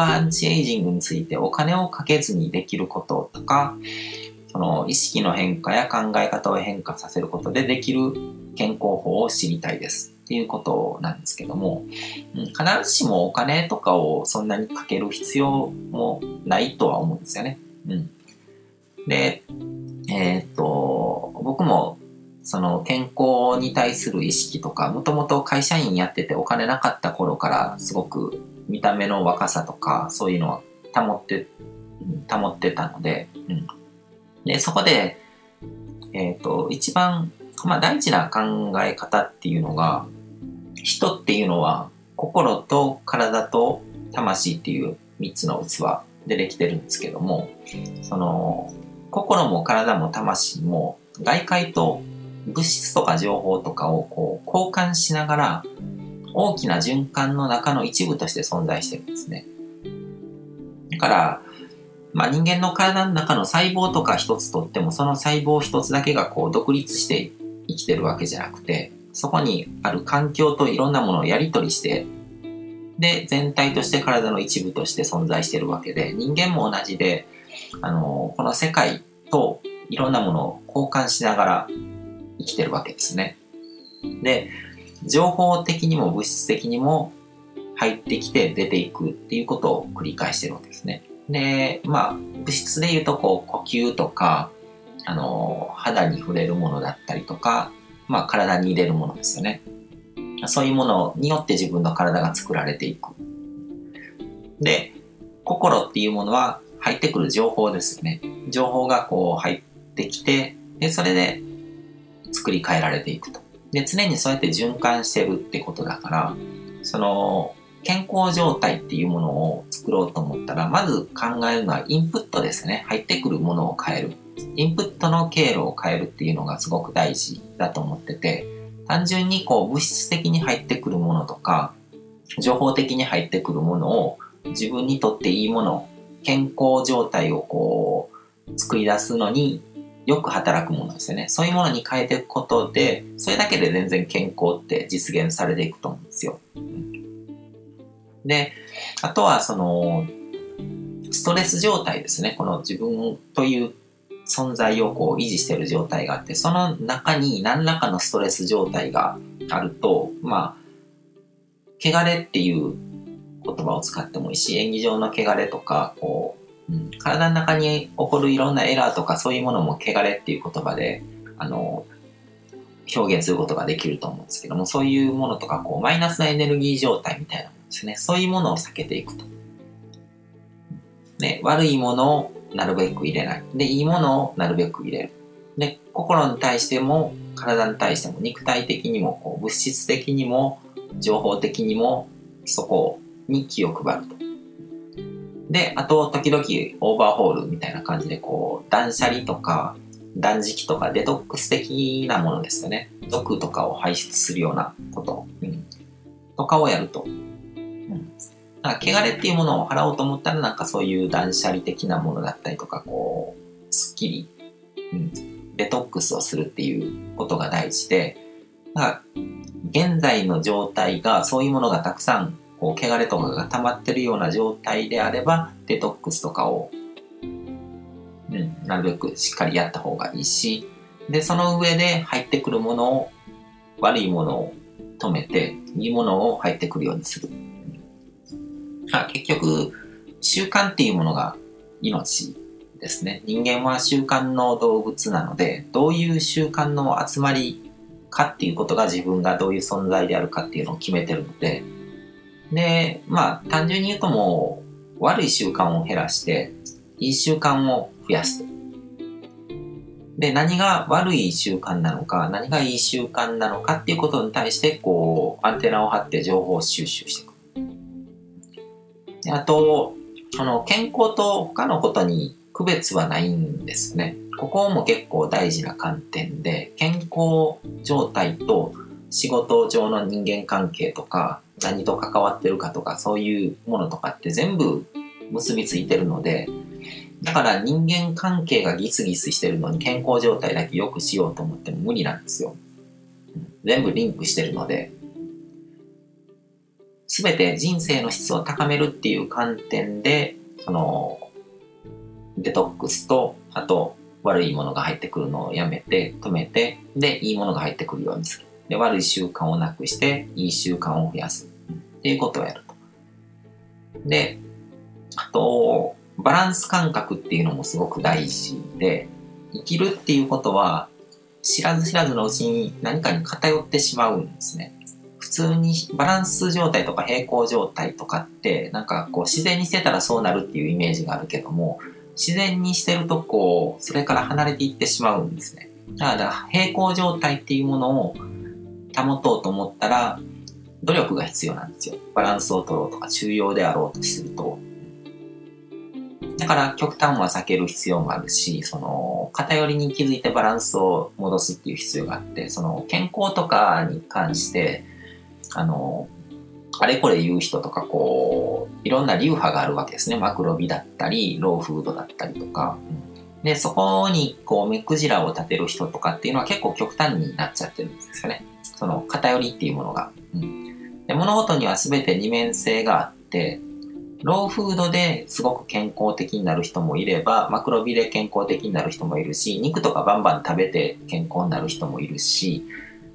アンチエイジングについてお金をかけずにできることとか、その意識の変化や考え方を変化させることでできる健康法を知りたいですっていうことなんですけども、うん、必ずしもお金とかをそんなにかける必要もないとは思うんですよね。うん。で、えー、っと、僕もその健康に対する意識とか、もともと会社員やっててお金なかった頃からすごく見た目の若さとかそういうのを保って、保ってたので、うん。で、そこで、え、ー、と、一番、まあ、大事な考え方っていうのが、人っていうのは、心と体と魂っていう3つの器でできてるんですけども、その、心も体も魂も外界と物質とか情報とかをこう交換しながら大きな循環の中の一部として存在してるんですね。だから、まあ、人間の体の中の細胞とか一つとっても、その細胞一つだけがこう独立して生きてるわけじゃなくて、そこにある環境といろんなものをやり取りして、で、全体として体の一部として存在してるわけで、人間も同じで、あの、この世界といろんなものを交換しながら生きてるわけですね。で、情報的にも物質的にも入ってきて出ていくっていうことを繰り返してるわけですね。で、まあ、物質で言うと、こう、呼吸とか、あの、肌に触れるものだったりとか、まあ、体に入れるものですよね。そういうものによって自分の体が作られていく。で、心っていうものは入ってくる情報ですよね。情報がこう入ってきて、で、それで作り変えられていくと。で、常にそうやって循環してるってことだから、その、健康状態っていうものを作ろうと思ったら、まず考えるのはインプットですね。入ってくるものを変える。インプットの経路を変えるっていうのがすごく大事だと思ってて、単純にこう物質的に入ってくるものとか、情報的に入ってくるものを自分にとっていいもの、健康状態をこう作り出すのによく働くものですよね。そういうものに変えていくことで、それだけで全然健康って実現されていくと思うんですよ。で、あとはその、ストレス状態ですね。この自分という存在をこう維持している状態があって、その中に何らかのストレス状態があると、まあ、汚れっていう言葉を使ってもいいし、演技上の汚れとか、こう、体の中に起こるいろんなエラーとかそういうものも汚れっていう言葉で、あの、表現することができると思うんですけども、そういうものとか、こう、マイナスのエネルギー状態みたいなですね。そういうものを避けていくと。ね、悪いものをなるべく入れない。で、いいものをなるべく入れる。で、心に対しても、体に対しても、肉体的にも、こう物質的にも、情報的にも、そこに気を配ると。で、あと、時々オーバーホールみたいな感じで、こう、断捨離とか、断食とかデトックス的なものですよね。毒とかを排出するようなこと、うん、とかをやると、なんだから汚れっていうものを払おうと思ったらなんかそういう断捨離的なものだったりとかこうすっきり、うん、デトックスをするっていうことが大事でなんか現在の状態がそういうものがたくさんこう汚れとかが溜まってるような状態であればデトックスとかを、うん、なるべくしっかりやった方がいいしでその上で入ってくるものを悪いものを止めていいものを入ってくるようにするあ、結局、習慣っていうものが命ですね。人間は習慣の動物なので、どういう習慣の集まりかっていうことが自分がどういう存在であるかっていうのを決めてるので、で、まあ、単純に言うともう、悪い習慣を減らして、いい習慣を増やす。で、何が悪い習慣なのか、何がいい習慣なのかっていうことに対して、こう、アンテナを張って情報収集していく。であと、その健康と他のことに区別はないんですね。ここも結構大事な観点で、健康状態と仕事上の人間関係とか、何と関わってるかとか、そういうものとかって全部結びついてるので、だから人間関係がギスギスしてるのに健康状態だけ良くしようと思っても無理なんですよ。全部リンクしてるので、全て人生の質を高めるっていう観点で、その、デトックスと、あと、悪いものが入ってくるのをやめて、止めて、で、いいものが入ってくるようにする。で、悪い習慣をなくして、いい習慣を増やす。っていうことをやると。で、あと、バランス感覚っていうのもすごく大事で、生きるっていうことは、知らず知らずのうちに何かに偏ってしまうんですね。普通にバランス状態とか平行状態とかってなんかこう自然にしてたらそうなるっていうイメージがあるけども自然にしてるとこうそれから離れていってしまうんですね。だから平行状態っていうものを保とうと思ったら努力が必要なんですよ。バランスを取ろうとか中庸であろうとすると。だから極端は避ける必要もあるし、その偏りに気づいてバランスを戻すっていう必要があって、その健康とかに関して、あの、あれこれ言う人とかこう、いろんな流派があるわけですね。マクロビだったり、ローフードだったりとか。で、そこにこう目くじらを立てる人とかっていうのは結構極端になっちゃってるんですよね。その偏りっていうものが。うん、で物事には全て二面性があって、ローフードですごく健康的になる人もいれば、マクロビで健康的になる人もいるし、肉とかバンバン食べて健康になる人もいるし、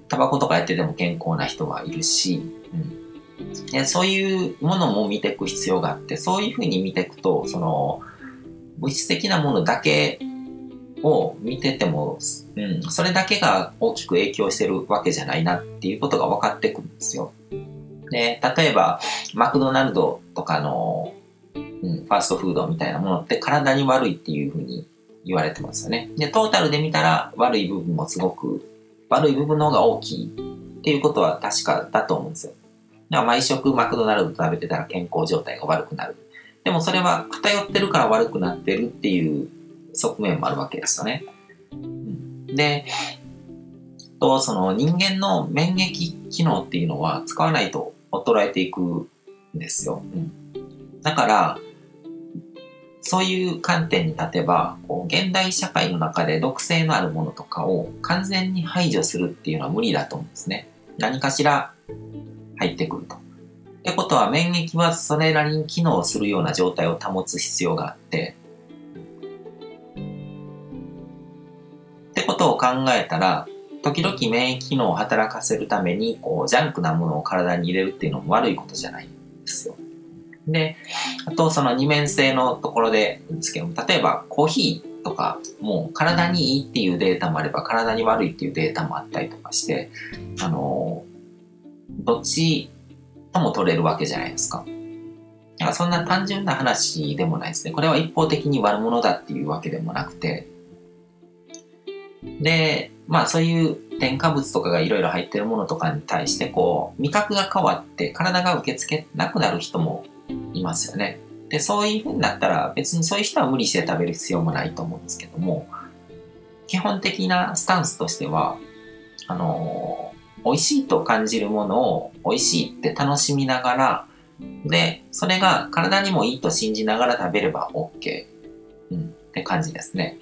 タバコとかやってても健康な人はいるし、うん、でそういうものも見ていく必要があって、そういうふうに見ていくと、その、物質的なものだけを見てても、うん、それだけが大きく影響してるわけじゃないなっていうことが分かってくるんですよ。で、例えば、マクドナルドとかの、うん、ファーストフードみたいなものって体に悪いっていうふうに言われてますよね。で、トータルで見たら悪い部分もすごく、悪い部分の方が大きいっていうことは確かだと思うんですよ。だから毎食マクドナルド食べてたら健康状態が悪くなる。でもそれは偏ってるから悪くなってるっていう側面もあるわけですよね。で、とその人間の免疫機能っていうのは使わないと衰えていくんですよ。うん、だから、そういう観点に立てば、こう現代社会の中で毒性のあるものとかを完全に排除するっていうのは無理だと思うんですね。何かしら入ってくると。ってことは免疫はそれなりに機能するような状態を保つ必要があって、ことを考えたら、時々免疫機能を働かせるために、こう、ジャンクなものを体に入れるっていうのも悪いことじゃないんですよ。で、あとその二面性のところでですけど例えばコーヒーとかもう体にいいっていうデータもあれば体に悪いっていうデータもあったりとかして、あの、どっちとも取れるわけじゃないですか。だからそんな単純な話でもないですね。これは一方的に悪者だっていうわけでもなくて、で、まあそういう添加物とかがいろいろ入ってるものとかに対してこう味覚が変わって体が受け付けなくなる人もいますよね。で、そういう風になったら別にそういう人は無理して食べる必要もないと思うんですけども、基本的なスタンスとしては、あの美味しいと感じるものを美味しいって楽しみながら、で、それが体にもいいと信じながら食べれば OK、うん、って感じですね。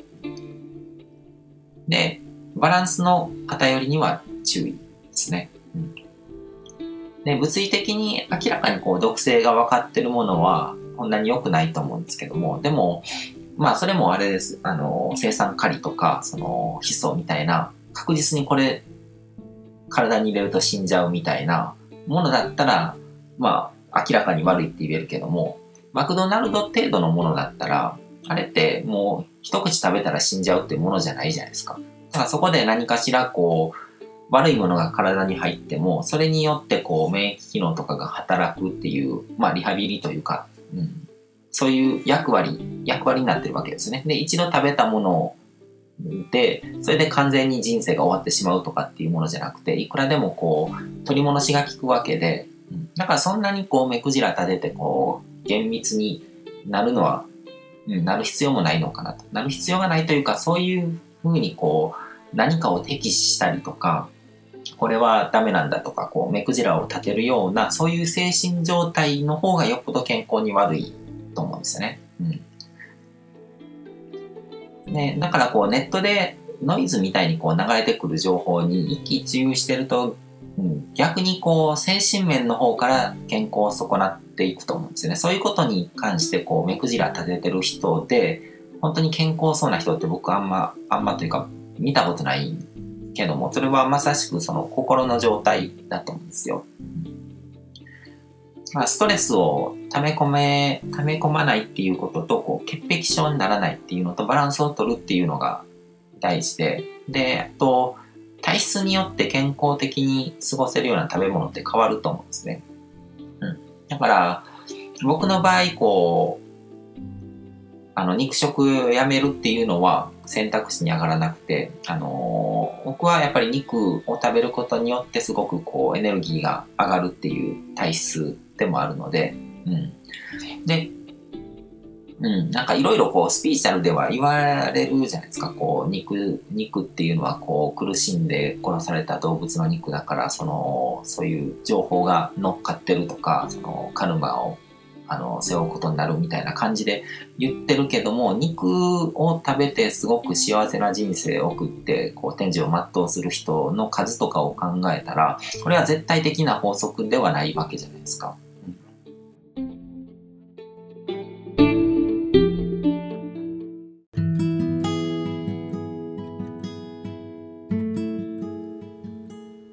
で、バランスの偏りには注意ですね。うん、で物理的に明らかにこう毒性が分かってるものはこんなに良くないと思うんですけども、でも、まあそれもあれです。あの、生産カリとか、その、ヒ素みたいな、確実にこれ、体に入れると死んじゃうみたいなものだったら、まあ明らかに悪いって言えるけども、マクドナルド程度のものだったら、あれってもう一口食べたら死んじゃうってものじゃないじゃないですか。だからそこで何かしらこう、悪いものが体に入っても、それによってこう免疫機能とかが働くっていう、まあリハビリというか、うん、そういう役割、役割になってるわけですね。で、一度食べたもので、それで完全に人生が終わってしまうとかっていうものじゃなくて、いくらでもこう、取り戻しが効くわけで、だからそんなにこう目くじら立ててこう、厳密になるのは、なる必要もないのかなと。なる必要がないというか、そういうふうにこう、何かを敵視したりとか、これはダメなんだとか、こう、目くじらを立てるような、そういう精神状態の方がよっぽど健康に悪いと思うんですよね。うん。ね、だからこう、ネットでノイズみたいにこう流れてくる情報に一喜一憂してると、うん、逆にこう精神面の方から健康を損なっていくと思うんですよね。そういうことに関してこう目くじら立ててる人で本当に健康そうな人って僕あんまあんまというか見たことないけどもそれはまさしくその心の状態だと思うんですよ。まあ、ストレスを溜め込め、溜め込まないっていうことと、こう、潔癖症にならないっていうのとバランスを取るっていうのが大事で、で、あと、体質によって健康的に過ごせるような食べ物って変わると思うんですね。だから、僕の場合、こう、あの、肉食やめるっていうのは選択肢に上がらなくて、あのー、僕はやっぱり肉を食べることによってすごくこうエネルギーが上がるっていう体質でもあるので、うん。で、うん、なんかいろいろこうスピーチャルでは言われるじゃないですか。こう肉、肉っていうのはこう苦しんで殺された動物の肉だから、その、そういう情報が乗っかってるとか、そのカルマをあの背負うことになるみたいな感じで言ってるけども、肉を食べてすごく幸せな人生を送って、こう天寿を全うする人の数とかを考えたら、これは絶対的な法則ではないわけじゃないですか。